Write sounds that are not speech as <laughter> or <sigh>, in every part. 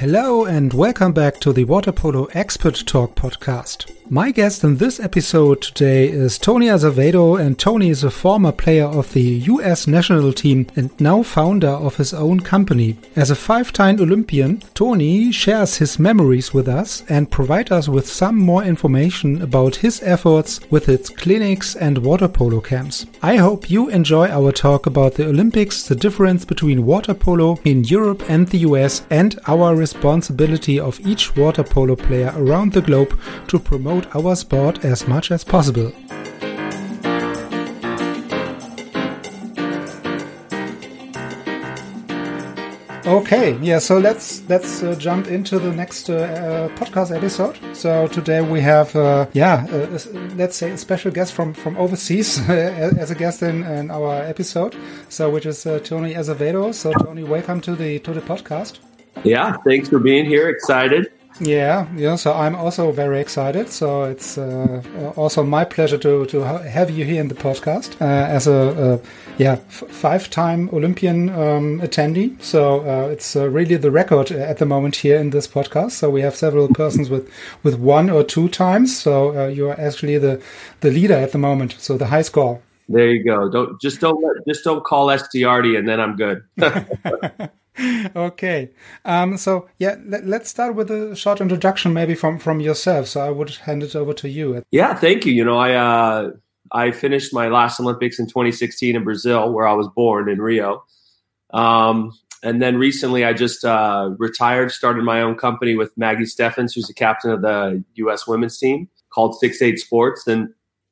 Hello and welcome back to the Water Polo Expert Talk podcast. My guest in this episode today is Tony Azevedo, and Tony is a former player of the US national team and now founder of his own company. As a five-time Olympian, Tony shares his memories with us and provides us with some more information about his efforts with its clinics and water polo camps. I hope you enjoy our talk about the Olympics, the difference between water polo in Europe and the US, and our responsibility of each water polo player around the globe to promote our sport as much as possible. Okay, yeah. So let's let's uh, jump into the next uh, uh, podcast episode. So today we have, uh, yeah, uh, let's say a special guest from from overseas <laughs> as a guest in, in, our episode. So which is uh, Tony Azevedo. So Tony, welcome to the to the podcast. Yeah, thanks for being here. Excited. Yeah, yeah. So I'm also very excited. So it's uh, also my pleasure to to have you here in the podcast uh, as a, yeah five-time Olympian um, attendee. So uh, it's uh, really the record at the moment here in this podcast. So we have several persons with with one or two times. So uh, you are actually the the leader at the moment. So the high score. There you go. Don't just don't just don't call Estiarte, and then I'm good. <laughs> <laughs> <laughs> okay. Um, so yeah, let, us start with a short introduction, maybe from from yourself. So I would hand it over to you. Yeah, thank you. You know, I uh, I finished my last Olympics in 2016 in Brazil, where I was born in Rio. Um, and then recently, I just uh, retired, started my own company with Maggie Steffens, who's the captain of the U.S. women's team, called Six Eight Sports. And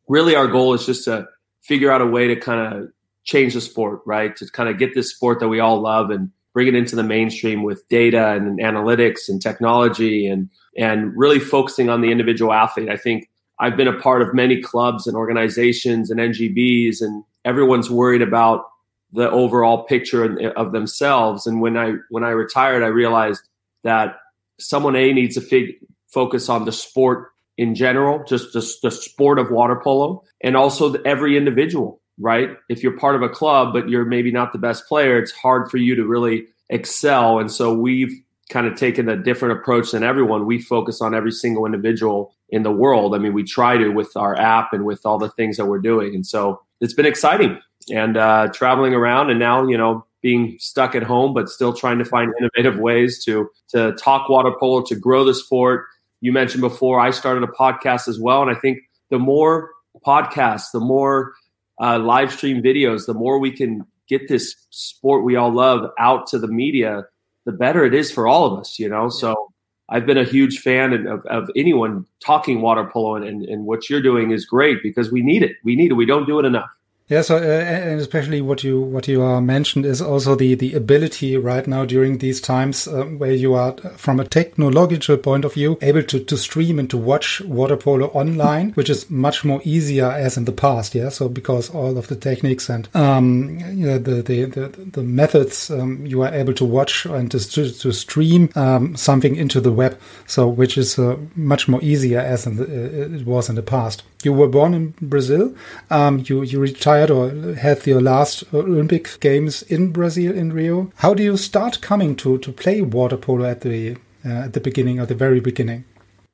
really, our goal is just to figure out a way to kind of change the sport, right? To kind of get this sport that we all love and bring it into the mainstream with data and analytics and technology and and really focusing on the individual athlete. I think I've been a part of many clubs and organizations and NGBs and everyone's worried about the overall picture of themselves and when I when I retired I realized that someone A needs to fig- focus on the sport in general, just the, the sport of water polo and also the, every individual right? If you're part of a club, but you're maybe not the best player, it's hard for you to really excel. And so we've kind of taken a different approach than everyone. We focus on every single individual in the world. I mean, we try to with our app and with all the things that we're doing. And so it's been exciting and uh, traveling around and now, you know, being stuck at home, but still trying to find innovative ways to, to talk water polo, to grow the sport. You mentioned before, I started a podcast as well. And I think the more podcasts, the more uh, live stream videos, the more we can get this sport we all love out to the media, the better it is for all of us, you know? Yeah. So I've been a huge fan of, of anyone talking water polo and, and, and what you're doing is great because we need it. We need it. We don't do it enough. Yeah, so uh, and especially what you what you uh, mentioned is also the the ability right now during these times uh, where you are from a technological point of view able to to stream and to watch water polo online, which is much more easier as in the past. Yeah, so because all of the techniques and um, you know, the, the, the the methods um, you are able to watch and to to stream um, something into the web, so which is uh, much more easier as the, uh, it was in the past. You were born in Brazil. Um, you you retired or had your last Olympic Games in Brazil in Rio. How do you start coming to to play water polo at the uh, at the beginning, at the very beginning?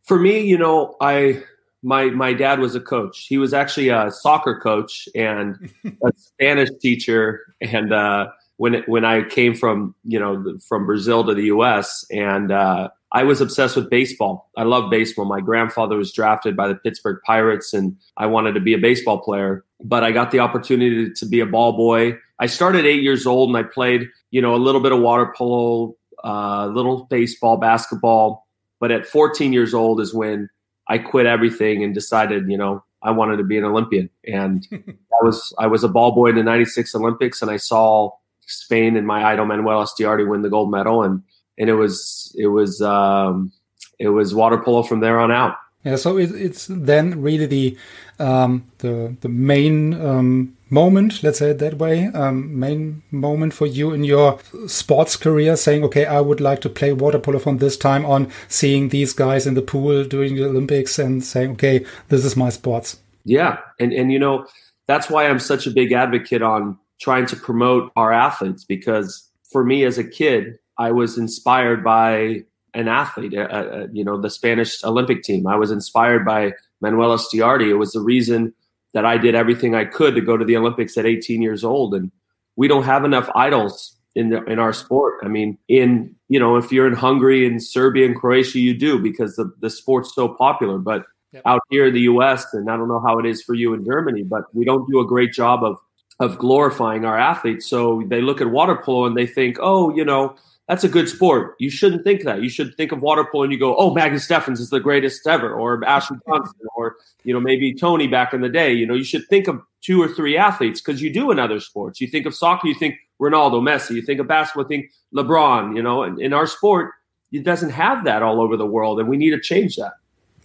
For me, you know, I my my dad was a coach. He was actually a soccer coach and a <laughs> Spanish teacher. And uh, when it, when I came from you know from Brazil to the U.S. and uh, I was obsessed with baseball. I love baseball. My grandfather was drafted by the Pittsburgh Pirates, and I wanted to be a baseball player. But I got the opportunity to be a ball boy. I started eight years old, and I played, you know, a little bit of water polo, a uh, little baseball, basketball. But at 14 years old is when I quit everything and decided, you know, I wanted to be an Olympian. And <laughs> I was I was a ball boy in the '96 Olympics, and I saw Spain and my idol Manuel Estiarte win the gold medal, and and it was it was um, it was water polo from there on out. Yeah, so it, it's then really the um, the the main um, moment, let's say it that way, um, main moment for you in your sports career, saying, okay, I would like to play water polo from this time on, seeing these guys in the pool doing the Olympics, and saying, okay, this is my sports. Yeah, and and you know that's why I'm such a big advocate on trying to promote our athletes because for me as a kid, I was inspired by an athlete, uh, uh, you know, the Spanish Olympic team. I was inspired by Manuel Estiarte. It was the reason that I did everything I could to go to the Olympics at 18 years old. And we don't have enough idols in the, in our sport. I mean, in you know, if you're in Hungary and Serbia and Croatia, you do because the the sport's so popular. But yep. out here in the U.S. and I don't know how it is for you in Germany, but we don't do a great job of of glorifying our athletes. So they look at water polo and they think, oh, you know, that's a good sport. You shouldn't think that. You should think of water polo and you go, oh, Maggie Steffens is the greatest ever, or Ashley <laughs> Johnson, or you know maybe Tony back in the day. You know, you should think of two or three athletes because you do in other sports. You think of soccer, you think Ronaldo, Messi. You think of basketball, think LeBron. You know, and in our sport, it doesn't have that all over the world, and we need to change that.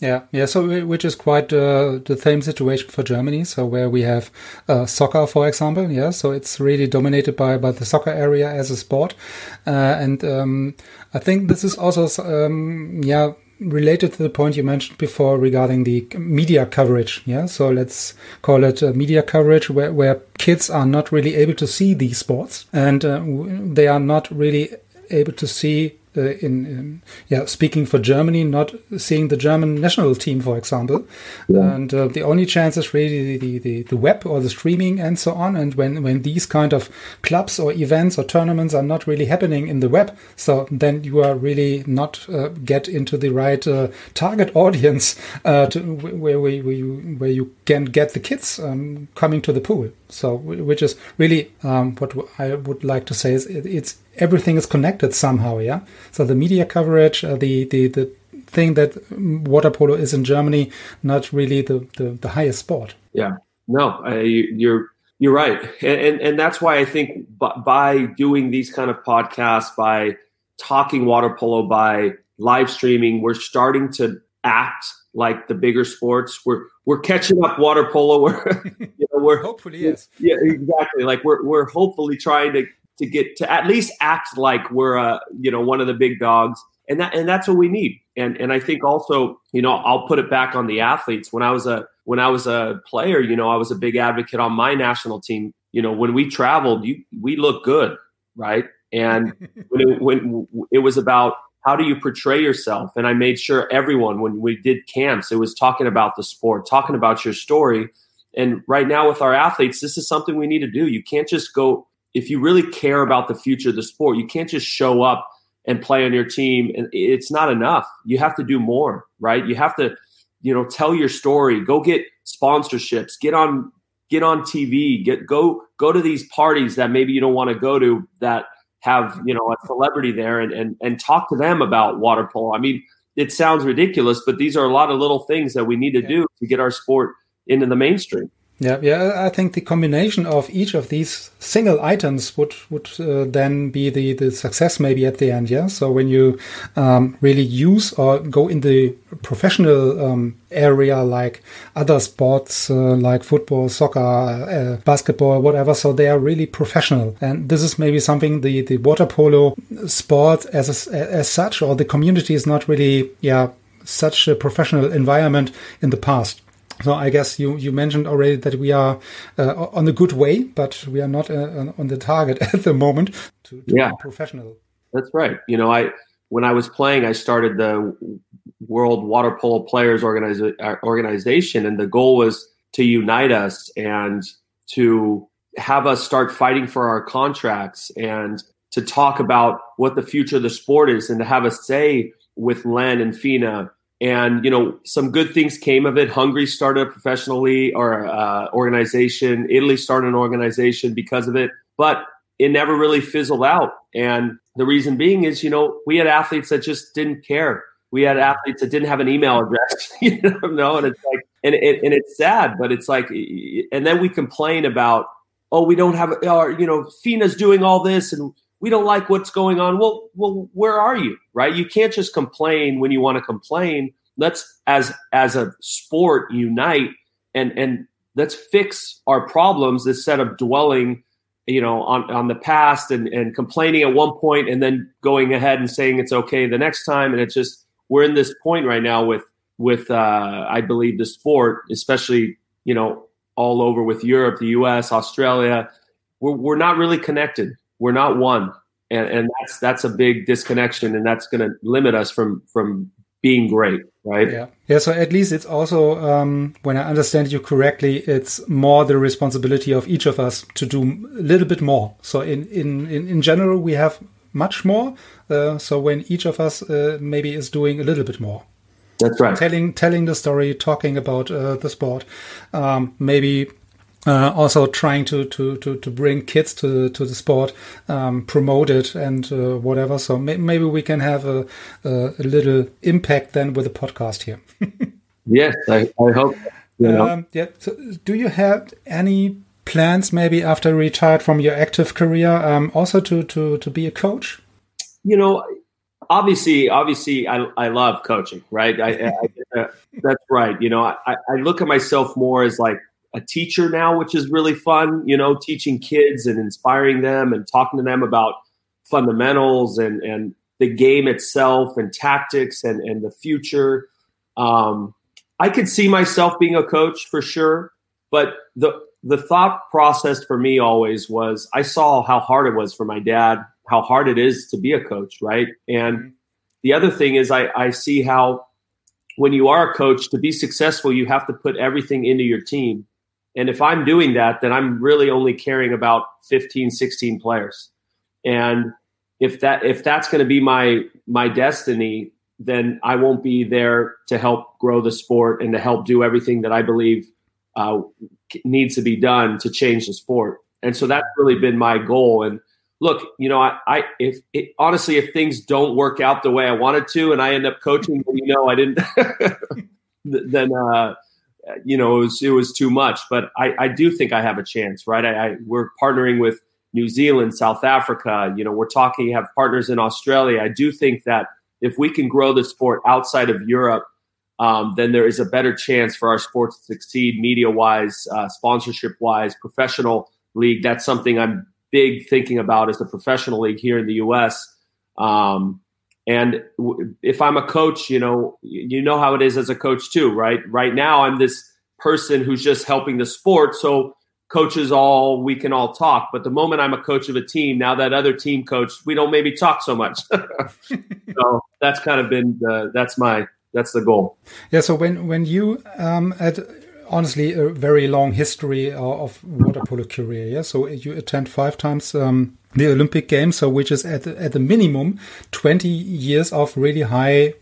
Yeah, yeah. So, which is quite uh, the same situation for Germany. So, where we have uh, soccer, for example. Yeah. So it's really dominated by by the soccer area as a sport, uh, and um, I think this is also um, yeah related to the point you mentioned before regarding the media coverage. Yeah. So let's call it media coverage where where kids are not really able to see these sports and uh, they are not really able to see uh, in, in, yeah speaking for Germany, not seeing the German national team, for example, yeah. and uh, the only chance is really the, the, the web or the streaming and so on. And when when these kind of clubs or events or tournaments are not really happening in the web, so then you are really not uh, get into the right uh, target <laughs> audience uh, to, where, where, where you where you can get the kids um, coming to the pool. So which is really um, what I would like to say is it, it's everything is connected somehow. Yeah. So the media coverage, uh, the the the thing that water polo is in Germany, not really the the, the highest sport. Yeah. No, uh, you, are you're right, and, and, and that's why I think by doing these kind of podcasts, by talking water polo, by live streaming, we're starting to act like the bigger sports. We're we're catching up water polo. <laughs> We're you know, we're hopefully yes, yeah, exactly. Like we're we're hopefully trying to to get to at least act like we're a you know one of the big dogs. And that and that's what we need. And and i think also you know i'll put it back on the athletes. When i was a when i was a player you know i was a big advocate on my national team. You know when we traveled you we look good right? And <laughs> when it, when it was about how do you portray yourself? And i made sure everyone when we did camps it was talking about the sport talking about your story. And right now with our athletes this is something we need to do. You can't just go if you really care about the future of the sport, you can't just show up and play on your team and it's not enough. You have to do more, right? You have to, you know, tell your story, go get sponsorships, get on get on TV, get go go to these parties that maybe you don't want to go to that have, you know, a celebrity there and and and talk to them about water polo. I mean, it sounds ridiculous, but these are a lot of little things that we need to do to get our sport into the mainstream. Yeah, yeah. I think the combination of each of these single items would would uh, then be the the success maybe at the end. Yeah. So when you um, really use or go in the professional um, area like other sports uh, like football, soccer, uh, basketball, whatever, so they are really professional. And this is maybe something the the water polo sport as a, as such or the community is not really yeah such a professional environment in the past. So I guess you, you mentioned already that we are uh, on a good way, but we are not uh, on the target <laughs> at the moment to, to yeah. be professional. That's right. You know, I when I was playing, I started the World Water Polo Players Organiza- uh, Organization, and the goal was to unite us and to have us start fighting for our contracts and to talk about what the future of the sport is and to have a say with LEN and FINA and you know some good things came of it. Hungary started a professionally or uh, organization. Italy started an organization because of it but it never really fizzled out. And the reason being is you know we had athletes that just didn't care. We had athletes that didn't have an email address <laughs> you know and it's like and, it, and it's sad but it's like and then we complain about oh we don't have or you know FINA's doing all this and we don't like what's going on. Well, well, where are you? Right? You can't just complain when you want to complain. Let's as as a sport unite and and let's fix our problems instead of dwelling you know on, on the past and, and complaining at one point and then going ahead and saying it's okay the next time and it's just we're in this point right now with with uh, i believe the sport especially you know all over with europe the us australia we're, we're not really connected we're not one. And, and that's that's a big disconnection and that's going to limit us from from being great right? Yeah. Yeah so at least it's also um, when i understand you correctly it's more the responsibility of each of us to do a little bit more. So in in in, in general we have much more uh, so when each of us uh, maybe is doing a little bit more. That's right. Telling telling the story talking about uh, the sport um, maybe uh, also trying to, to, to, to bring kids to, to the sport, um, promote it and uh, whatever. So may maybe we can have a, a, a, little impact then with the podcast here. <laughs> yes, I, I hope. You know. um, yeah. So do you have any plans maybe after retired from your active career um, also to, to, to be a coach? You know, obviously, obviously, I, I love coaching, right? I, I, <laughs> that's right. You know, I, I look at myself more as like a teacher now, which is really fun, you know, teaching kids and inspiring them and talking to them about fundamentals and, and the game itself and tactics and, and the future. Um, I could see myself being a coach for sure, but the the thought process for me always was I saw how hard it was for my dad, how hard it is to be a coach, right? And mm-hmm. the other thing is I, I see how when you are a coach to be successful, you have to put everything into your team. And if I'm doing that, then I'm really only caring about 15, 16 players. And if that if that's going to be my my destiny, then I won't be there to help grow the sport and to help do everything that I believe uh, needs to be done to change the sport. And so that's really been my goal. And look, you know, I, I if it, honestly, if things don't work out the way I wanted to, and I end up coaching, you know, I didn't, <laughs> then uh, you know, it was it was too much. But I, I do think I have a chance, right? I, I, we're partnering with New Zealand, South Africa. You know, we're talking have partners in Australia. I do think that if we can grow the sport outside of Europe, um, then there is a better chance for our sport to succeed, media wise, uh, sponsorship wise, professional league. That's something I'm big thinking about as a professional league here in the U.S. Um, and if I'm a coach, you know, you know how it is as a coach too, right? Right now, I'm this person who's just helping the sport. So coaches all we can all talk. But the moment I'm a coach of a team, now that other team coach, we don't maybe talk so much. <laughs> so that's kind of been the, that's my that's the goal. Yeah. So when when you um, at honestly a very long history of water polo career. Yeah, so you attend five times um, the Olympic Games, so which is at the, at the minimum twenty years of really high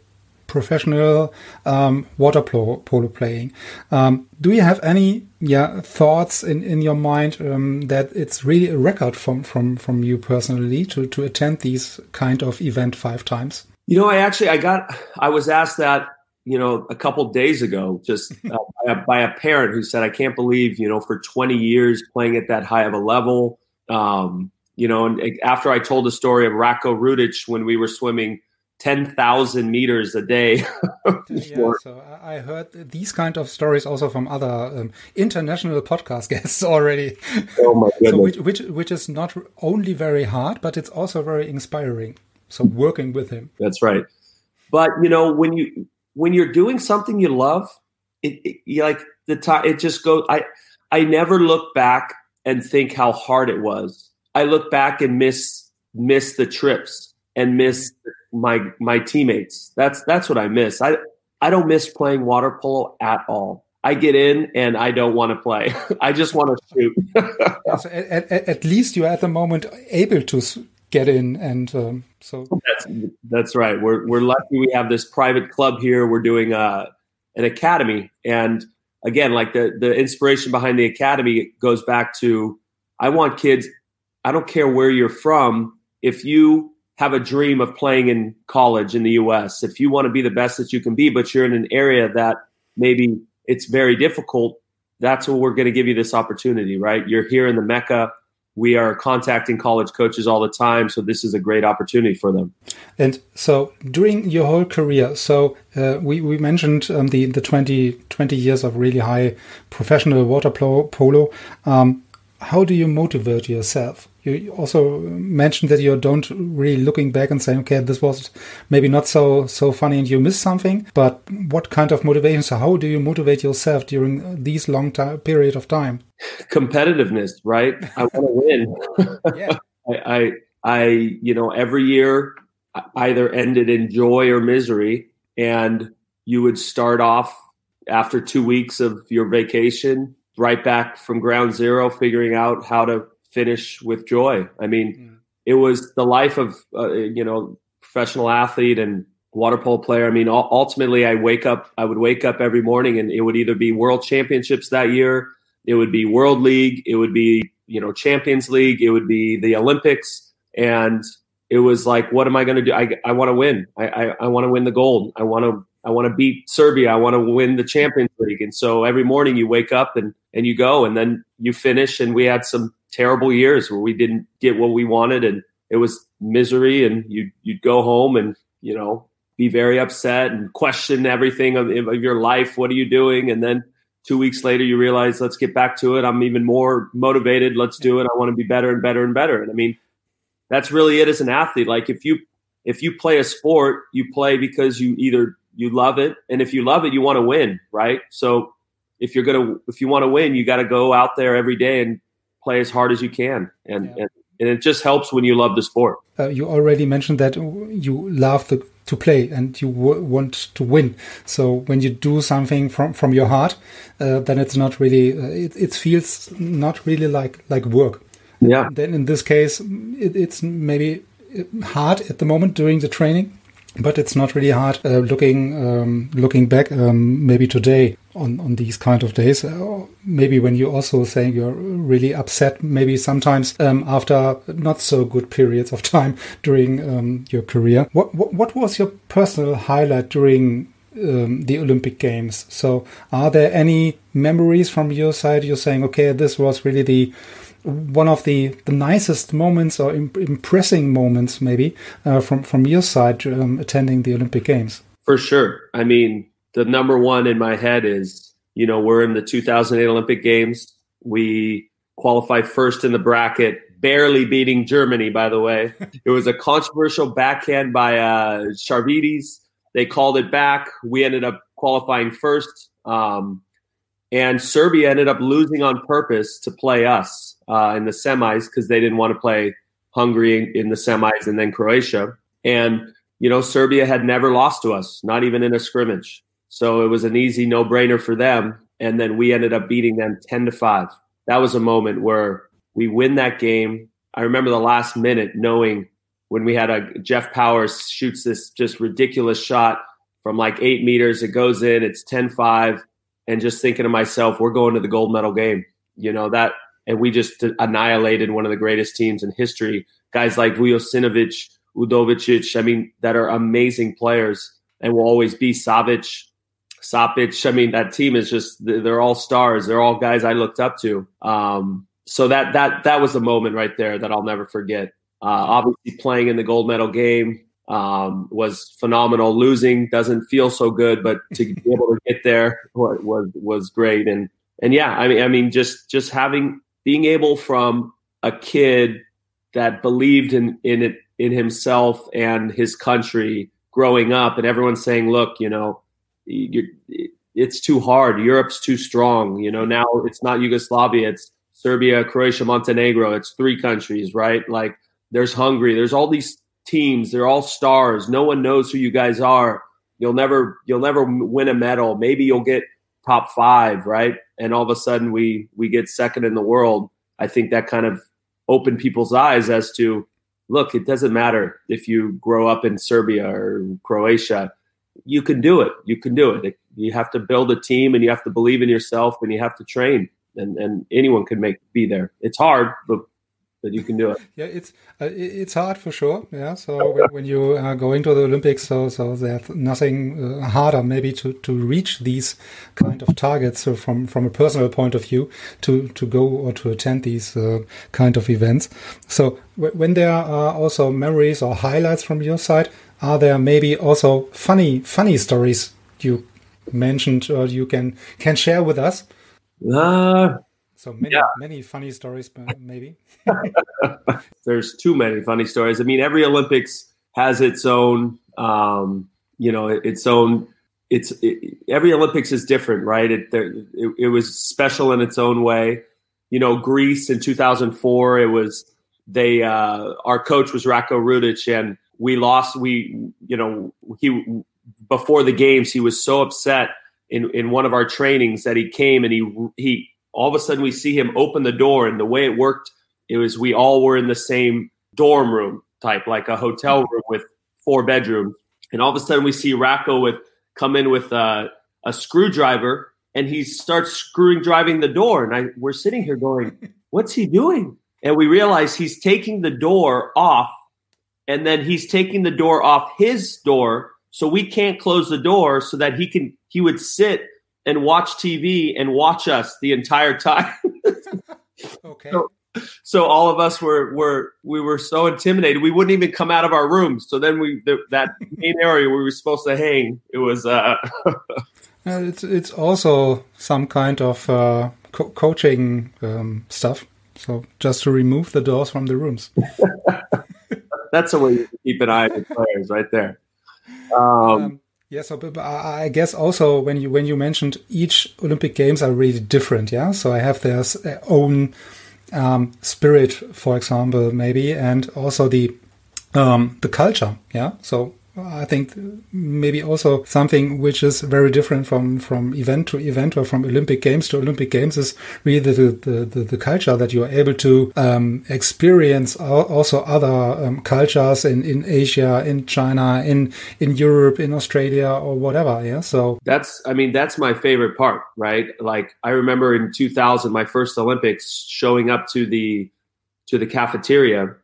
professional um, water polo, polo playing. Um, do you have any yeah thoughts in, in your mind um, that it's really a record from from from you personally to to attend these kind of event five times? You know, I actually I got I was asked that you know, a couple days ago, just <laughs> uh, by, a, by, a, parent who said, "I can't believe you know for 20 years playing at that high of a level." Um, you know, and after I told the story of Ratko Rudic when we were swimming 10,000 meters a day. <laughs> yeah, so I heard these kind of stories also from other um, international podcast <laughs> guests already. Oh my goodness. so which, which, which is not only very hard, but it's also very inspiring. So working with him. That's right. But you know, when you when you're doing something you love, it, it like the time it just goes. I I never look back and think how hard it was. I look back and miss miss the trips and miss my my teammates. That's that's what I miss. I I don't miss playing water polo at all. I get in and I don't want to play. <laughs> I just want to shoot. so at, at, at, least you're at the moment able to get in and um, so. That's that's right. We're we're lucky we have this private club here. We're doing uh, an academy. And again like the the inspiration behind the academy goes back to i want kids i don't care where you're from if you have a dream of playing in college in the us if you want to be the best that you can be but you're in an area that maybe it's very difficult that's what we're going to give you this opportunity right? You're here in the mecca we are contacting college coaches all the time. So this is a great opportunity for them. And so during your whole career, so uh, we, we mentioned um, the, the 20, 20 years of really high professional water polo. Um, how do you motivate yourself? You also mentioned that you don't really looking back and saying, okay, this was maybe not so so funny and you missed something. But what kind of motivation? So how do you motivate yourself during these long time, period of time? Competitiveness, right? I want to <laughs> win. yeah. <laughs> I, I, I, you know, every year either ended in joy or misery, and you would start off after two weeks of your vacation right back from ground zero, figuring out how to finish with joy. I mean, mm. it was the life of uh, you know professional athlete and water polo player. I mean, ultimately, I wake up. I would wake up every morning, and it would either be World Championships that year, it would be World League, it would be you know Champions League, it would be the Olympics, and it was like, what am I going to do? I, I want to win. I, I, I want to win the gold. I want to I want to beat Serbia. I want to win the Champions League. And so every morning you wake up and and you go, and then you finish. And we had some terrible years where we didn't get what we wanted, and it was misery. And you you'd go home and you know be very upset and question everything of, of your life. What are you doing? And then two weeks later you realize let's get back to it i'm even more motivated let's do it i want to be better and better and better and i mean that's really it as an athlete like if you if you play a sport you play because you either you love it and if you love it you want to win right so if you're gonna if you want to win you got to go out there every day and play as hard as you can. And yeah. and, and it just helps when you love the sport. Uh, you already mentioned that you love the, to play and you want to win. So when you do something from from your heart uh, then it's not really uh, it, it feels not really like like work. Yeah. Then in this case it, it's maybe hard at the moment during the training but it's not really hard uh, looking um, looking back um, maybe today on, on these kind of days uh, maybe when you're also saying you're really upset maybe sometimes um, after not so good periods of <laughs> time during um, your career what, what, what was your personal highlight during um, the Olympic Games so are there any memories from your side you're saying okay this was really the one of the, the nicest moments or imp impressing moments, maybe uh, from from your side um, attending the Olympic Games? For sure. I mean, the number one in my head is you know we're in the 2008 Olympic Games. We qualified first in the bracket, barely beating Germany. By the way, <laughs> it was a controversial backhand by uh, Charvitis. They called it back. We ended up qualifying first. Um, and Serbia ended up losing on purpose to play us uh, in the semis because they didn't want to play Hungary in the semis and then Croatia. And you know, Serbia had never lost to us, not even in a scrimmage. So it was an easy no brainer for them. And then we ended up beating them 10 to 5. That was a moment where we win that game. I remember the last minute knowing when we had a Jeff Powers shoots this just ridiculous shot from like eight meters. It goes in, it's 10 5 and just thinking to myself, we're going to the gold medal game. You know that, and we just annihilated one of the greatest teams in history. Guys like Vujasinovic, Udovicic, I mean, that are amazing players and will always be Savic, Sapic. I mean, that team is just they're all stars. They're all guys I looked up to. Um, so that that that was a moment right there that I'll never forget. Uh, obviously, playing in the gold medal game, um, was phenomenal. Losing doesn't feel so good, but to be <laughs> able to get there was was great. And and yeah, I mean, I mean, just just having being able from a kid that believed in in it in himself and his country growing up, and everyone saying, "Look, you know, it's too hard. Europe's too strong. You know, now it's not Yugoslavia. It's Serbia, Croatia, Montenegro. It's three countries, right? Like there's Hungary. There's all these teams. They're all stars. No one knows who you guys are. You'll never you'll never win a medal. Maybe you'll get top five, right? And all of a sudden we we get second in the world. I think that kind of opened people's eyes as to look, it doesn't matter if you grow up in Serbia or Croatia. You can do it. You can do it. You have to build a team and you have to believe in yourself and you have to train and, and anyone can make be there. It's hard, but that you can do it. Yeah, it's uh, it's hard for sure. Yeah, so when, when you are going to the Olympics, so so there's nothing uh, harder maybe to, to reach these kind of targets. So from from a personal point of view, to to go or to attend these uh, kind of events. So when there are also memories or highlights from your side, are there maybe also funny funny stories you mentioned or you can can share with us? Uh, so many, yeah. many funny stories, maybe. <laughs> There's too many funny stories. I mean, every Olympics has its own, um, you know, its own. It's it, every Olympics is different, right? It, there, it, it was special in its own way. You know, Greece in 2004, it was they. Uh, our coach was Ratko Rudic, and we lost. We, you know, he before the games, he was so upset in in one of our trainings that he came and he he all of a sudden we see him open the door and the way it worked it was we all were in the same dorm room type like a hotel room with four bedrooms and all of a sudden we see Ratko with come in with a, a screwdriver and he starts screwing driving the door and I we're sitting here going <laughs> what's he doing and we realize he's taking the door off and then he's taking the door off his door so we can't close the door so that he can he would sit and watch TV and watch us the entire time. <laughs> okay. So, so, all of us were were we were so intimidated we wouldn't even come out of our rooms. So then we the, that main <laughs> area where we were supposed to hang it was. Uh, <laughs> it's it's also some kind of uh, co- coaching um, stuff. So just to remove the doors from the rooms. That's the way you keep an eye on the players, right there. Um, um, yeah, so but I guess also when you when you mentioned each Olympic Games are really different, yeah. So I have their own um, spirit, for example, maybe, and also the um, the culture, yeah. So I think maybe also something which is very different from, from event to event or from Olympic Games to Olympic Games is really the, the, the, the culture that you are able to um, experience also other um, cultures in, in Asia, in China, in, in Europe, in Australia or whatever. Yeah. So that's, I mean, that's my favorite part, right? Like I remember in 2000, my first Olympics showing up to the, to the cafeteria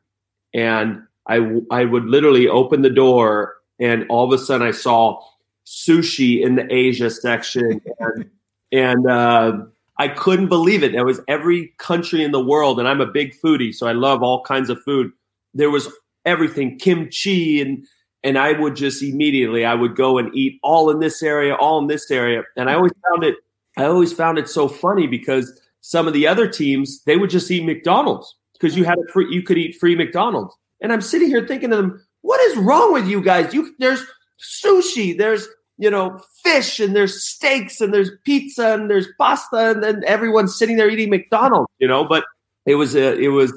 and I, I would literally open the door and all of a sudden I saw sushi in the Asia section, and, and uh, I couldn't believe it. It was every country in the world, and I'm a big foodie, so I love all kinds of food. There was everything, kimchi, and and I would just immediately I would go and eat all in this area, all in this area, and I always found it. I always found it so funny because some of the other teams they would just eat McDonald's because you had a free, you could eat free McDonald's, and I'm sitting here thinking to them, what is wrong with you guys? You there's sushi, there's you know fish, and there's steaks, and there's pizza, and there's pasta, and then everyone's sitting there eating McDonald's. You know, but it was a, it was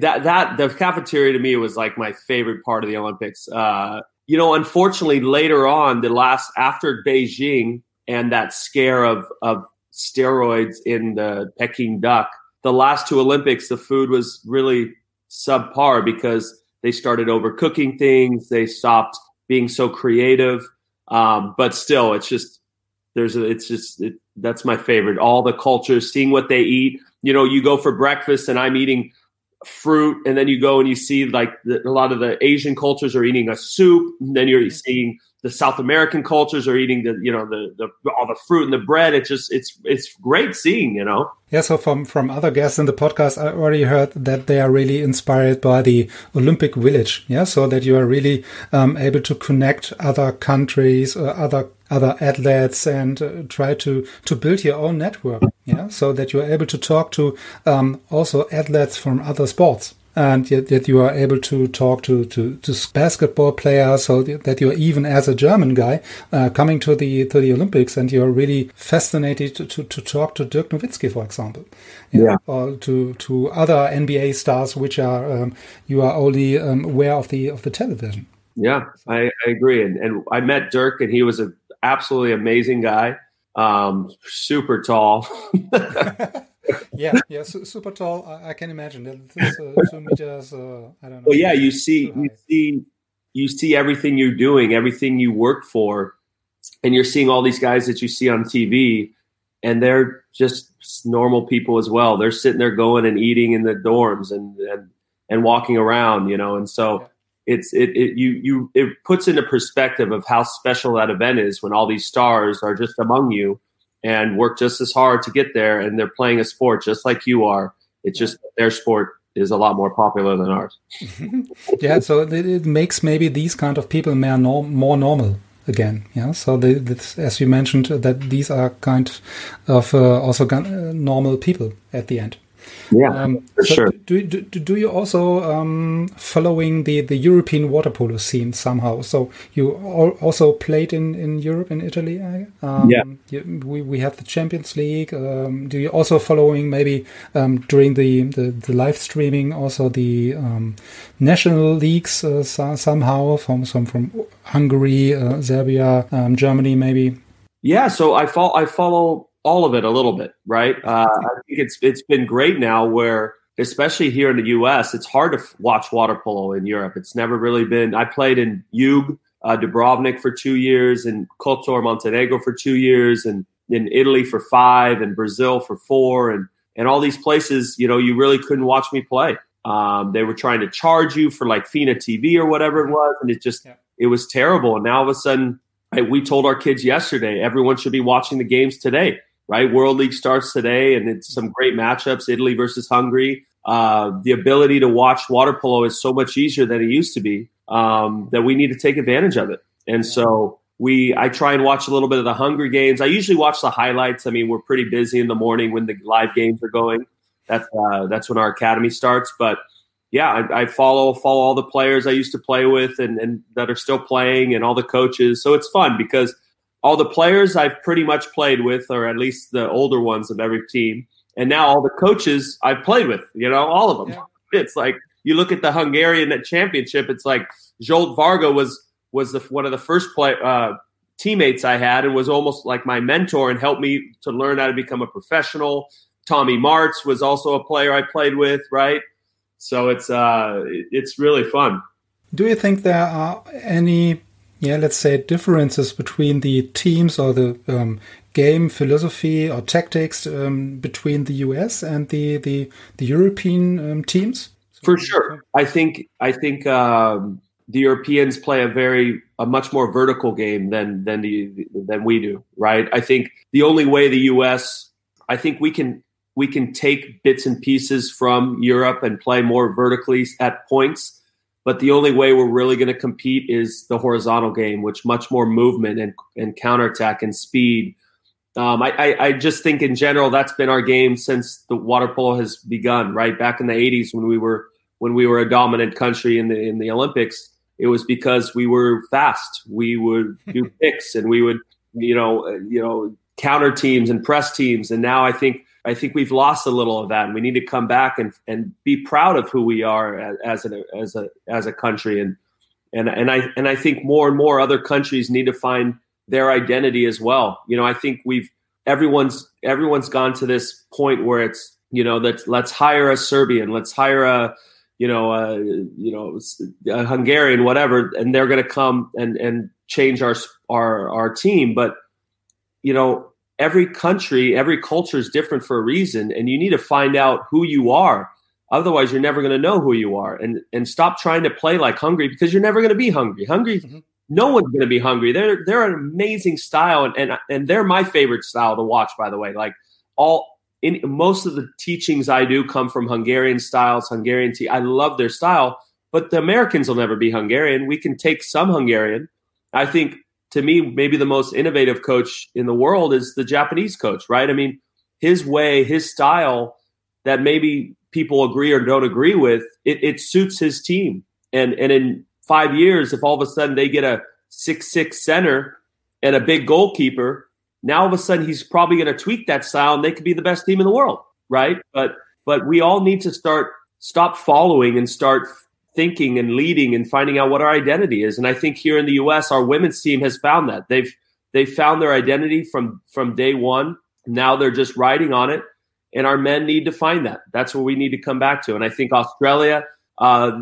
that that the cafeteria to me was like my favorite part of the Olympics. Uh, you know, unfortunately, later on, the last after Beijing and that scare of of steroids in the Peking duck, the last two Olympics, the food was really subpar because they started overcooking things. They stopped being so creative. Um, but still, it's just there's a, it's just it, that's my favorite. All the cultures, seeing what they eat. You know, you go for breakfast and I'm eating fruit, and then you go and you see like the, a lot of the Asian cultures are eating a soup. And then you're seeing the South American cultures are eating the you know the, the all the fruit and the bread. It's just it's it's great seeing you know. Yeah, so from from other guests in the podcast, I already heard that they are really inspired by the Olympic Village. Yeah, so that you are really um, able to connect other countries, or other other athletes, and uh, try to to build your own network. Yeah, so that you are able to talk to um, also athletes from other sports and yet, yet you are able to talk to, to, to basketball players so that you're even as a German guy uh, coming to the to the Olympics and you're really fascinated to, to, to talk to Dirk Nowitzki, for example, yeah, or to, to other NBA stars which are um, you are only um, aware of the of the television. Yeah, I, I agree, and, and I met Dirk, and he was an absolutely amazing guy, um, super tall. <laughs> <laughs> yeah, yeah, su- super tall. I, I, can imagine that uh, two meters. Uh, I don't know. Well, yeah, you see, you see, you see everything you're doing, everything you work for, and you're seeing all these guys that you see on TV, and they're just normal people as well. They're sitting there going and eating in the dorms, and and and walking around, you know, and so. It's it, it you you it puts into perspective of how special that event is when all these stars are just among you and work just as hard to get there and they're playing a sport just like you are it's just their sport is a lot more popular than ours. <laughs> yeah, so it, it, makes maybe these kind of people more, norm, more normal again. Yeah, so they, this, as you mentioned, that these are kind of uh, also uh, normal people at the end. Yeah, um, for so sure. Do, do, do you also um, following the, the European water polo scene somehow? So you also played in, in Europe in Italy. Um, yeah. You, we, we have the Champions League. Um, do you also following maybe um, during the, the, the, live streaming also the um, national leagues uh, somehow from some from Hungary, uh, Serbia, Germany maybe? Yeah, so I follow I follow all of it a little bit, right? Uh, I think it's it's been great now where especially here in the U.S., it's hard to f- watch water polo in Europe. It's never really been. I played in Jug, uh, Dubrovnik for two years, and Kotor, Montenegro for two years, and in Italy for five, and Brazil for four, and and all these places. You know, you really couldn't watch me play. Um, they were trying to charge you for like FINA TV or whatever it was, and it just yeah. it was terrible. And now all of a sudden, right, we told our kids yesterday everyone should be watching the games today right? World League starts today, and it's some great matchups Italy versus Hungary. Uh, the ability to watch water polo is so much easier than it used to be um, that we need to take advantage of it. And so we, I try and watch a little bit of the Hungary games. I usually watch the highlights. I mean, we're pretty busy in the morning when the live games are going. That's uh, that's when our academy starts. But yeah, I, I, follow follow all the players I used to play with and, and that are still playing, and all the coaches. So it's fun because all the players I've pretty much played with, or at least the older ones of every team, and now all the coaches I've played with. You know, all of them. Yeah. It's like you look at the Hungarian championship. It's like Zsolt Varga was was the, one of the first play, uh, teammates I had, and was almost like my mentor and helped me to learn how to become a professional. Tommy Martz was also a player I played with, right? So it's uh, it's really fun. Do you think there are any yeah, let's say differences between the teams or the um, game philosophy or tactics um, between the US and the the, the European um, teams? For sure, I think I think um, the Europeans play a very a much more vertical game than than the than we do, right? I think the only way the US, I think we can we can take bits and pieces from Europe and play more vertically at points but the only way we're really going to compete is the horizontal game, which much more movement and, and counterattack and speed. Um, I, I, I, just think in general that's been our game since the water polo has begun. Right back in the '80s when we were when we were a dominant country in the in the Olympics, it was because we were fast. We would <laughs> do picks and we would you know you know counter teams and press teams. And now I think I think we've lost a little of that, and we need to come back and and be proud of who we are as, a as a as a country. And and and I and I think more and more other countries need to find their identity as well. You know, I think we've everyone's everyone's gone to this point where it's you know that let's hire a Serbian, let's hire a you know a, you know a Hungarian, whatever, and they're going to come and and change our our our team, but you know every country, every culture is different for a reason, and you need to find out who you are. Otherwise, you're never going to know who you are, and and stop trying to play like Hungary because you're never going to be Hungary. Hungary, mm-hmm. no one's going to be Hungary. They're they're an amazing style, and, and and they're my favorite style to watch. By the way, like all in most of the teachings I do come from Hungarian styles, Hungarian tea. I love their style, but the Americans will never be Hungarian. We can take some Hungarian. I think to me, maybe the most innovative coach in the world is the Japanese coach, right? I mean, his way, his style that maybe people agree or don't agree with, it, it suits his team. And and in five years, if all of a sudden they get a six six center and a big goalkeeper, now all of a sudden he's probably going to tweak that style and they could be the best team in the world, right? But but we all need to start stop following and start thinking and leading and finding out what our identity is. And I think here in the U.S., our women's team has found that they've they've found their identity from from day one. Now they're just riding on it, and our men need to find that. That's where we need to come back to. And I think Australia, uh,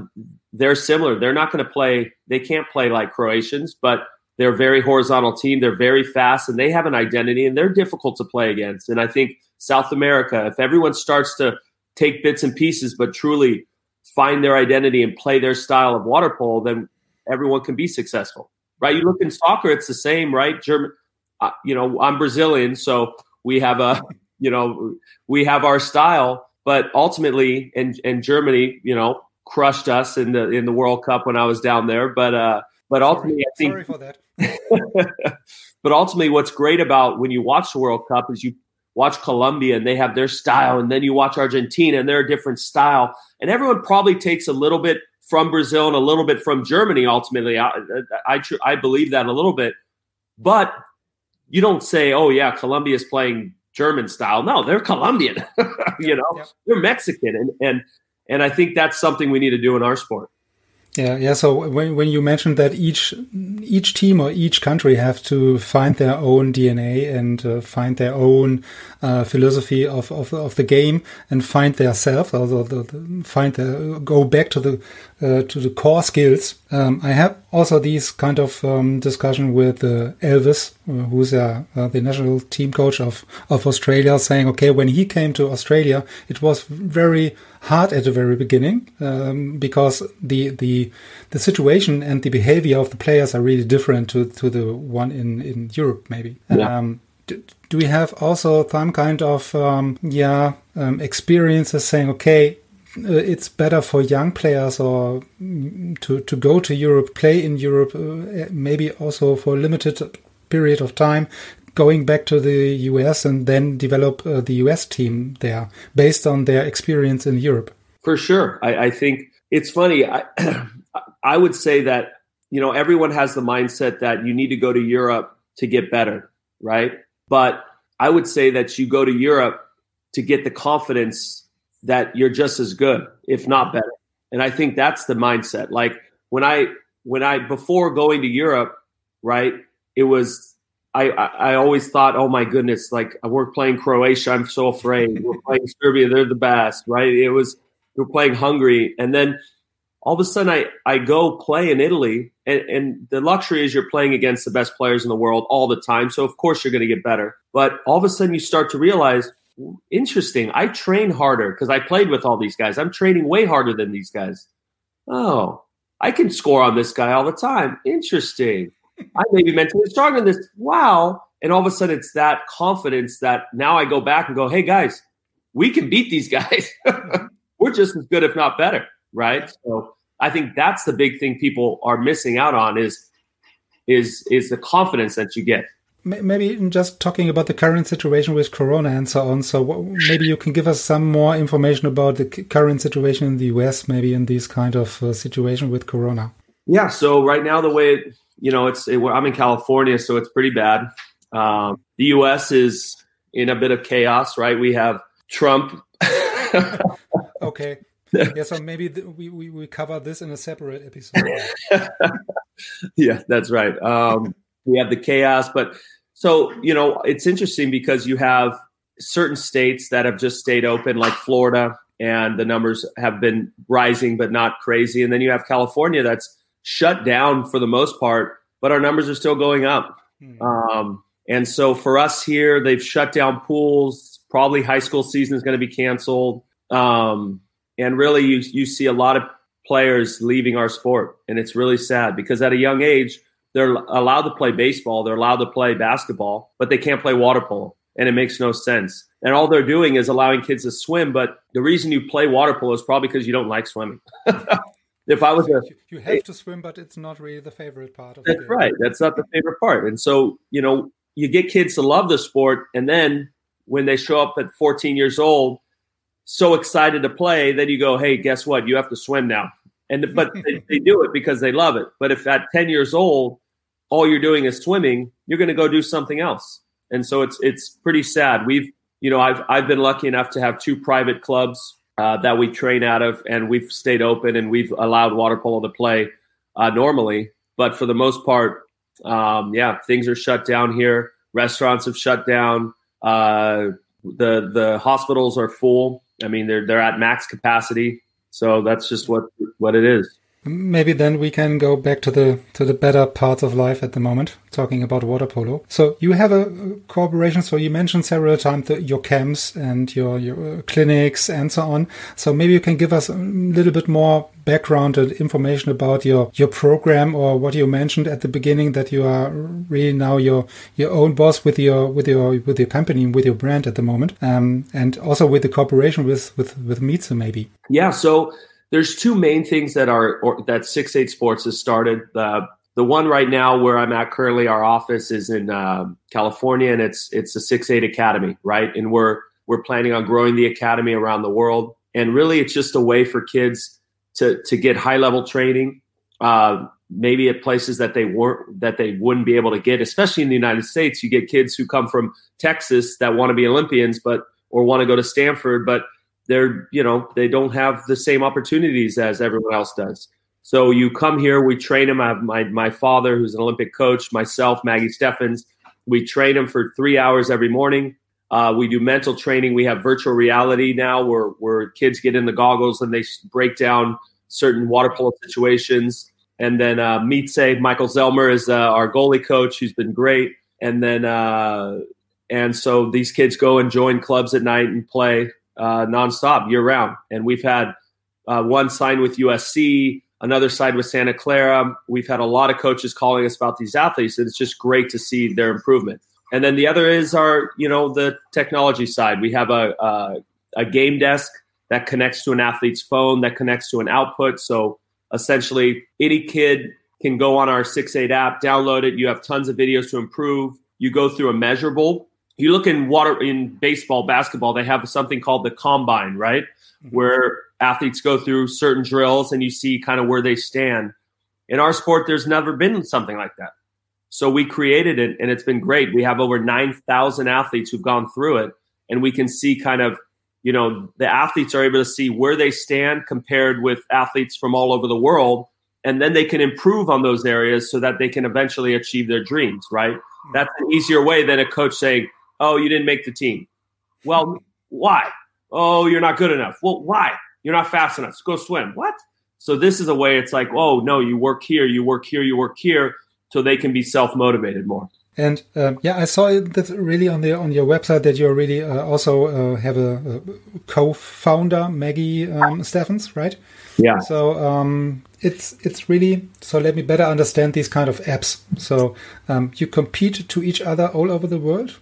they're similar. They're not going to play. They can't play like Croatians, but they're a very horizontal team. They're very fast, and they have an identity, and they're difficult to play against. And I think South America, if everyone starts to take bits and pieces, but truly find their identity and play their style of water polo, then everyone can be successful, right? You look in soccer, it's the same, right? German, uh, you know, I'm Brazilian, so we have a, <laughs> you know, we have our style, but ultimately, in in Germany, you know, crushed us in the in the World Cup when I was down there, but uh, but ultimately, sorry, I think. Sorry for that. <laughs> but ultimately, what's great about when you watch the World Cup is you watch Colombia and they have their style, and then you watch Argentina and they're a different style, and everyone probably takes a little bit from Brazil and a little bit from Germany. Ultimately, I I, I believe that a little bit, but you don't say, "Oh yeah, Colombia is playing German style." No, they're Colombian. <laughs> you know, yep. they're Mexican, and and and I think that's something we need to do in our sport. Yeah, yeah. So when when you mentioned that each each team or each country have to find their own DNA and uh, find their own uh, philosophy of, of of the game and find their self, also the, the, find the go back to the uh, to the core skills. Um, I have also these kind of um, discussion with uh, Elvis, uh, who's uh, the national team coach of of Australia, saying, okay, when he came to Australia, it was very hard at the very beginning um, because the the the situation and the behavior of the players are really different to to the one in in Europe maybe. Yeah. Um, do, do, we have also some kind of um, yeah um, experiences saying okay uh, it's better for young players or mm, to to go to Europe play in Europe uh, maybe also for a limited period of time going back to the US and then develop uh, the US team there based on their experience in Europe? For sure. I, I think it's funny. I, <clears throat> I would say that, you know, everyone has the mindset that you need to go to Europe to get better, right? But I would say that you go to Europe to get the confidence that you're just as good, if not better. And I think that's the mindset. Like when I, when I, before going to Europe, right, it was I, I, always thought, oh my goodness, like we're playing Croatia, I'm so afraid. We're <laughs> playing Serbia, they're the best, right? It was we're playing Hungary, and then all of a sudden I, I go play in Italy, and, and the luxury is you're playing against the best players in the world all the time, so of course you're going to get better. But all of a sudden you start to realize, interesting, I train harder because I played with all these guys. I'm training way harder than these guys. Oh, I can score on this guy all the time. Interesting. I may be mentally stronger than this. Wow. And all of a sudden, it's that confidence that now I go back and go, hey, guys, we can beat these guys. <laughs> We're just as good, if not better. Right. So I think that's the big thing people are missing out on is is is the confidence that you get. Maybe just talking about the current situation with Corona and so on. So maybe you can give us some more information about the current situation in the US, maybe in this kind of uh, situation with Corona. Yeah. So right now, the way it, you know, it's it, I'm in California, so it's pretty bad. Um, the U.S. is in a bit of chaos, right? We have Trump. <laughs> okay. Yeah, so maybe we, we, we cover this in a separate episode. <laughs> yeah, that's right. Um, we have the chaos, but so you know, it's interesting because you have certain states that have just stayed open, like Florida, and the numbers have been rising, but not crazy. And then you have California that's shut down for the most part, but our numbers are still going up. Mm. Um, and so for us here, they've shut down pools. Probably high school season is going to be canceled. Um, and really, you you see a lot of players leaving our sport, and it's really sad because at a young age, they're allowed to play baseball, they're allowed to play basketball, but they can't play water polo, and it makes no sense. And all they're doing is allowing kids to swim. But the reason you play water polo is probably because you don't like swimming. <laughs> if I was a, you have to swim, but it's not really the favorite part of that's right. That's not the favorite part. And so, you know, you get kids to love the sport, and then when they show up at 14 years old, so excited to play, then you go, hey, guess what? You have to swim now. And but they, <laughs> they do it because they love it. But if at 10 years old, all you're doing is swimming, you're going to go do something else. And so it's it's pretty sad. We've you know I've I've been lucky enough to have two private clubs uh, that we train out of, and we've stayed open and we've allowed water polo to play uh, normally. But for the most part, um, yeah, things are shut down here. Restaurants have shut down. Uh, the the hospitals are full. I mean, they're they're at max capacity. So that's just what what it is. Maybe then we can go back to the to the better parts of life at the moment, talking about water polo. So you have a cooperation. So you mentioned several times your camps and your your clinics and so on. So maybe you can give us a little bit more background and information about your your program or what you mentioned at the beginning that you are really now your your own boss with your with your with your company with your brand at the moment, um, and also with the cooperation with with with Mieze maybe. Yeah. So there's two main things that are or, that Six Eight Sports has started. The the one right now where I'm at currently, our office is in uh, California, and it's it's the Six Eight Academy, right? And we're we're planning on growing the academy around the world, and really, it's just a way for kids to to get high level training. Uh, maybe at places that they weren't that they wouldn't be able to get, especially in the United States. You get kids who come from Texas that want to be Olympians, but or want to go to Stanford, but they're you know they don't have the same opportunities as everyone else does. So you come here, we train them. I have my my father, who's an Olympic coach, myself, Maggie Steffens. We train them for three hours every morning. Uh, we do mental training. We have virtual reality now, where where kids get in the goggles and they break down certain water polo situations. And then uh, Mieze, Michael Zelmer is uh, our goalie coach, who's been great. And then uh, and so these kids go and join clubs at night and play uh, nonstop year round. And we've had uh, one signed with USC, another side with Santa Clara. We've had a lot of coaches calling us about these athletes, and it's just great to see their improvement. And then the other is our, you know, the technology side. We have a, a, a game desk that connects to an athlete's phone, that connects to an output. So essentially, any kid can go on our 6-8 app, download it. You have tons of videos to improve. You go through a measurable you look in water in baseball, basketball, they have something called the combine, right? Mm-hmm. Where athletes go through certain drills and you see kind of where they stand. In our sport, there's never been something like that. So we created it and it's been great. We have over 9,000 athletes who've gone through it and we can see kind of, you know, the athletes are able to see where they stand compared with athletes from all over the world. And then they can improve on those areas so that they can eventually achieve their dreams, right? Mm-hmm. That's an easier way than a coach saying, Oh, you didn't make the team. Well, why? Oh, you're not good enough. Well, why? You're not fast enough. go swim. What? So this is a way it's like, oh no, you work here, you work here, you work here, so they can be self motivated more. And um, yeah, I saw that really on the on your website that you really uh, also uh, have a, a, co-founder, Maggie um, Steffens, right? Yeah. So um, it's it's really so. Let me better understand these kind of apps. So um, you compete to each other all over the world.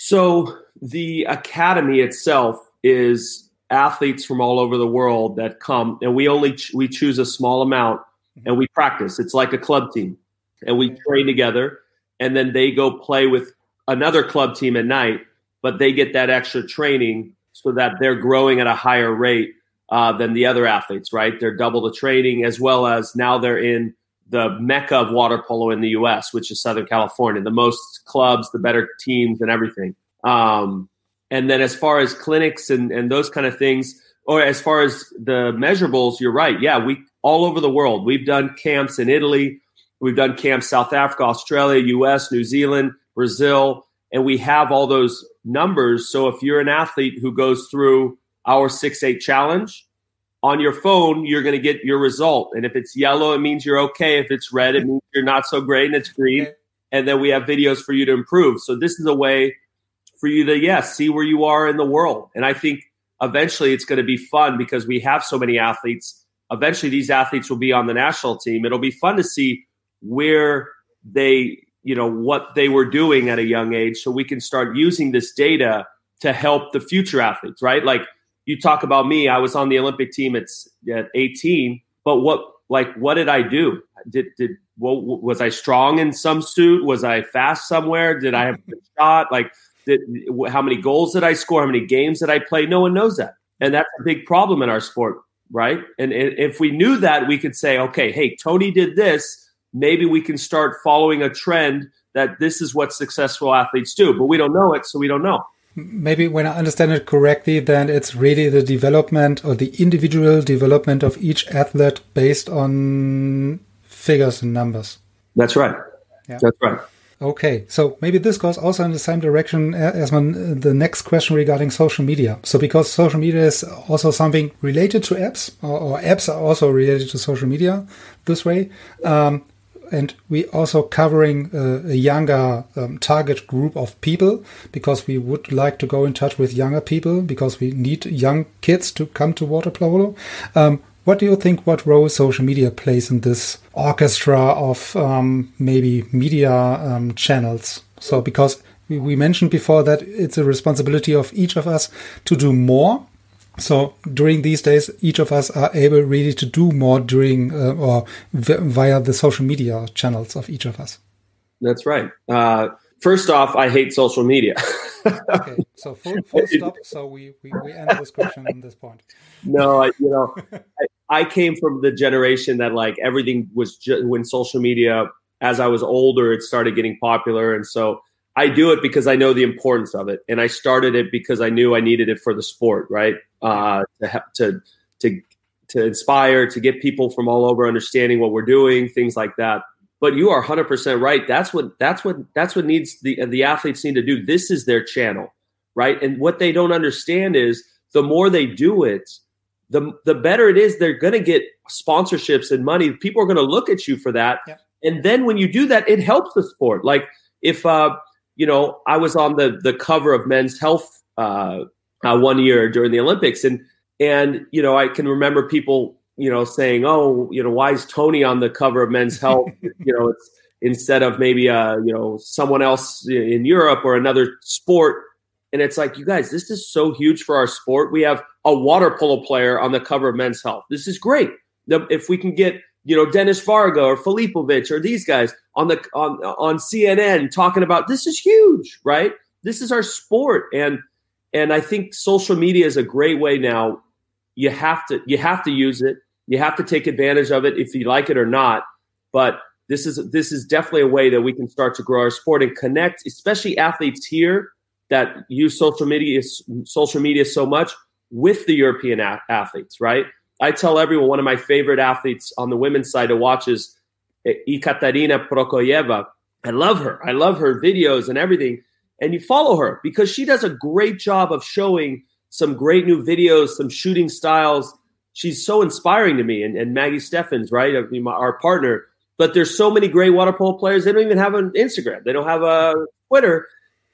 So the academy itself is athletes from all over the world that come, and we only ch- we choose a small amount, and we practice. It's like a club team, and we train together, and then they go play with another club team at night, but they get that extra training so that they're growing at a higher rate uh, than the other athletes. Right? They're double the training, as well as now they're in the mecca of water polo in the U.S., which is Southern California. The most clubs, the better teams, and everything. Um, and then as far as clinics and, and those kind of things, or as far as the measurables, you're right. Yeah, we all over the world. We've done camps in Italy, we've done camps South Africa, Australia, U.S., New Zealand, Brazil, and we have all those numbers. So if you're an athlete who goes through our six eight challenge, on your phone, you're going to get your result. And if it's yellow, it means you're okay. If it's red, it means you're not so great and it's green. And then we have videos for you to improve. So this is a way for you to, yes, yeah, see where you are in the world. And I think eventually it's going to be fun because we have so many athletes. Eventually these athletes will be on the national team. It'll be fun to see where they, you know, what they were doing at a young age so we can start using this data to help the future athletes, right? Like, you talk about me. I was on the Olympic team at, at 18, but what like what did I do? Did did what, was I strong in some suit? Was I fast somewhere? Did I have a shot? Like did, how many goals did I score? How many games did I play? No one knows that, and that's a big problem in our sport, right? And if we knew that, we could say, okay, hey, Tony did this. Maybe we can start following a trend that this is what successful athletes do, but we don't know it, so we don't know maybe when I understand it correctly, then it's really the development or the individual development of each athlete based on figures and numbers. That's right. Yeah. That's right. Okay, so maybe this goes also in the same direction as my, the next question regarding social media. So because social media is also something related to apps, or, or apps are also related to social media this way. Um, and we also covering a younger um, target group of people because we would like to go in touch with younger people because we need young kids to come to water polo. Um, what do you think? What role social media plays in this orchestra of um, maybe media um, channels? So, because we mentioned before that it's a responsibility of each of us to do more. So during these days, each of us are able really to do more during uh, or via the social media channels of each of us. That's right. Uh, first off, I hate social media. <laughs> okay, so full, full stop. So we, we, we end this question on this point. <laughs> No, I, you know, I, I came from the generation that like everything was just when social media, as I was older, it started getting popular. And so I do it because I know the importance of it. And I started it because I knew I needed it for the sport, right? Uh, to, to, to, to inspire, to get people from all over understanding what we're doing, things like that. But you are 100% right. That's what, that's what, that's what needs the, the athletes need to do. This is their channel, right? And what they don't understand is the more they do it, the the better it is they're going to get sponsorships and money people are going to look at you for that yeah. and then when you do that it helps the sport like if uh you know i was on the the cover of men's health uh, uh one year during the olympics and and you know i can remember people you know saying oh you know why is tony on the cover of men's health <laughs> you know it's instead of maybe uh you know someone else in europe or another sport and it's like, you guys, this is so huge for our sport. We have a water polo player on the cover of Men's Health. This is great. If we can get, you know, Dennis Varga or Filipovic or these guys on the on on CNN talking about this is huge, right? This is our sport, and and I think social media is a great way now. You have to you have to use it. You have to take advantage of it if you like it or not. But this is this is definitely a way that we can start to grow our sport and connect, especially athletes here that use social media social media so much with the European athletes, right? I tell everyone one of my favorite athletes on the women's side to watch is eh, Ekaterina Prokofyeva. I love her. I love her videos and everything. And you follow her because she does a great job of showing some great new videos, some shooting styles. She's so inspiring to me. And, and Maggie Steffens, right? Our partner. But there's so many great water polo players. They don't even have an Instagram. They don't have a Twitter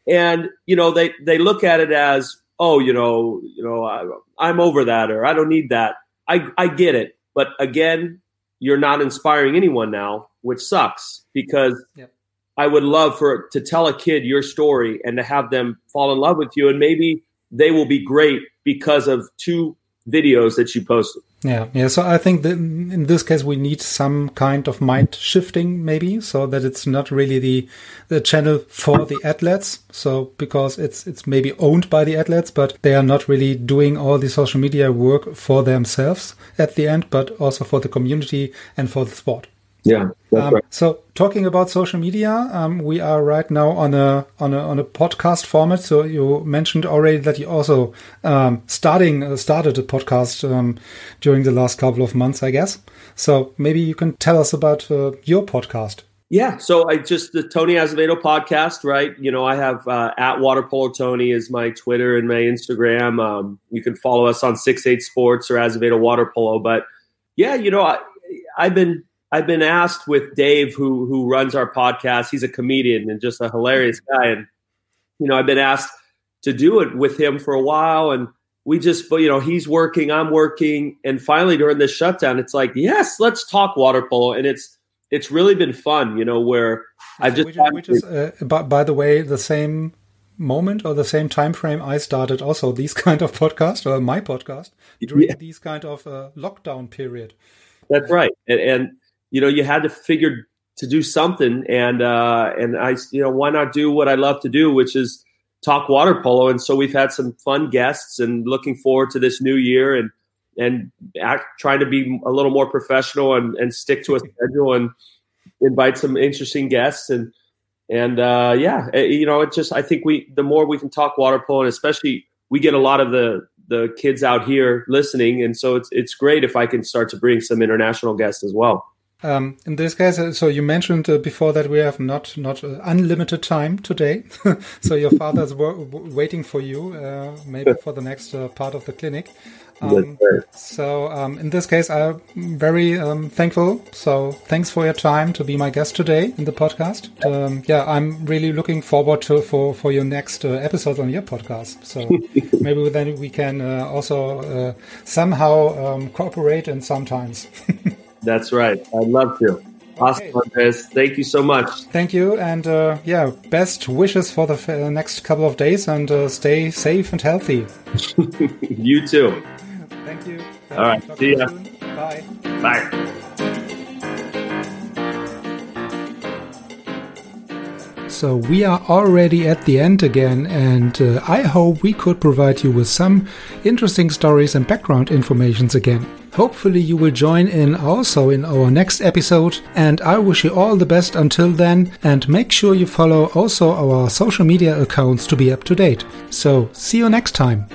and you know they they look at it as oh you know you know I, am over that or I don't need that. I I get it, but again, you're not inspiring anyone now, which sucks because yep. I would love for to tell a kid your story and to have them fall in love with you, and maybe they will be great because of two videos that you posted. Yeah, yeah. So I think that in this case we need some kind of mind shifting, maybe, so that it's not really the the channel for the athletes. So because it's it's maybe owned by the athletes, but they are not really doing all the social media work for themselves at the end, but also for the community and for the sport. Yeah. Um, right. So talking about social media, um, we are right now on a on a on a podcast format. So you mentioned already that you also um, starting uh, started a podcast um, during the last couple of months, I guess. So maybe you can tell us about uh, your podcast. Yeah, so I just the Tony Azevedo podcast, right? You know, I have uh, at Water Polo Tony is my Twitter and my Instagram. Um, you can follow us on Six Eight Sports or Azevedo Water Polo. But yeah, you know, I, I've been I've been asked with Dave, who who runs our podcast. He's a comedian and just a hilarious guy, and you know I've been asked to do it with him for a while, and we just, you know, he's working, I'm working, and finally during this shutdown, it's like, yes, let's talk water polo, and it's it's really been fun, you know, where I've just which, which is uh, by, by the way the same moment or the same time frame I started also these <laughs> kind of podcast or my podcast during yeah. these kind of uh, lockdown period. That's right, and, and you know, you had to figure to do something, and uh, and I, you know, why not do what I love to do, which is talk water polo. And so we've had some fun guests, and looking forward to this new year, and and act, trying to be a little more professional and, and stick to a schedule and invite some interesting guests and and uh, yeah, eh, you know, it just I think we the more we can talk water polo, and especially we get a lot of the the kids out here listening, and so it's it's great if I can start to bring some international guests as well. Um, in this case, uh, so you mentioned uh, before that we have not not uh, unlimited time today. <laughs> so your father's waiting for you, uh, maybe for the next uh, part of the clinic. Um, so um, in this case, I'm very um, thankful. So thanks for your time to be my guest today in the podcast. Um, yeah, I'm really looking forward to for for your next uh, episode on your podcast. So <laughs> maybe then we can uh, also uh, somehow um, cooperate in sometimes. <laughs> That's right. I'd love to. Awesome, okay. Andres. Thank you so much. Thank you, and uh, yeah, best wishes for the f- next couple of days, and uh, stay safe and healthy. <laughs> you too. Thank you. All right. See ya. Bye. Bye. So we are already at the end again, and uh, I hope we could provide you with some interesting stories and background informations again. Hopefully, you will join in also in our next episode, and I wish you all the best until then. And make sure you follow also our social media accounts to be up to date. So, see you next time.